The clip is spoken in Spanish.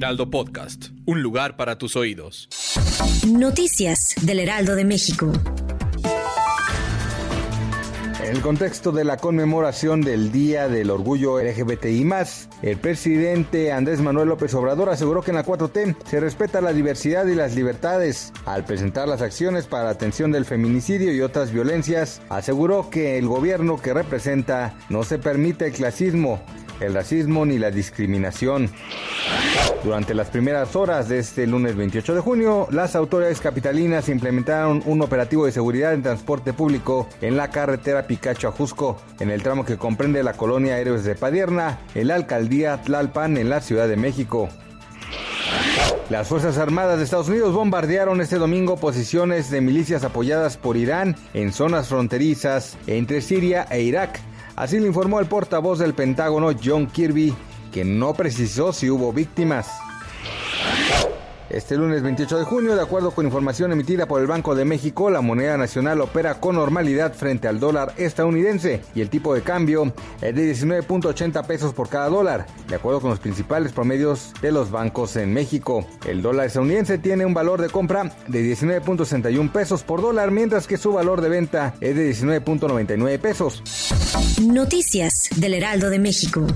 Heraldo Podcast, un lugar para tus oídos. Noticias del Heraldo de México. En el contexto de la conmemoración del Día del Orgullo LGBTI, el presidente Andrés Manuel López Obrador aseguró que en la 4T se respeta la diversidad y las libertades. Al presentar las acciones para la atención del feminicidio y otras violencias, aseguró que el gobierno que representa no se permite el clasismo, el racismo ni la discriminación. Durante las primeras horas de este lunes 28 de junio, las autoridades capitalinas implementaron un operativo de seguridad en transporte público en la carretera Picacho a Jusco, en el tramo que comprende la colonia Héroes de Padierna, en la alcaldía Tlalpan, en la Ciudad de México. Las Fuerzas Armadas de Estados Unidos bombardearon este domingo posiciones de milicias apoyadas por Irán en zonas fronterizas entre Siria e Irak. Así le informó el portavoz del Pentágono John Kirby, que no precisó si hubo víctimas. Este lunes 28 de junio, de acuerdo con información emitida por el Banco de México, la moneda nacional opera con normalidad frente al dólar estadounidense y el tipo de cambio es de 19.80 pesos por cada dólar, de acuerdo con los principales promedios de los bancos en México. El dólar estadounidense tiene un valor de compra de 19.61 pesos por dólar, mientras que su valor de venta es de 19.99 pesos. Noticias del Heraldo de México.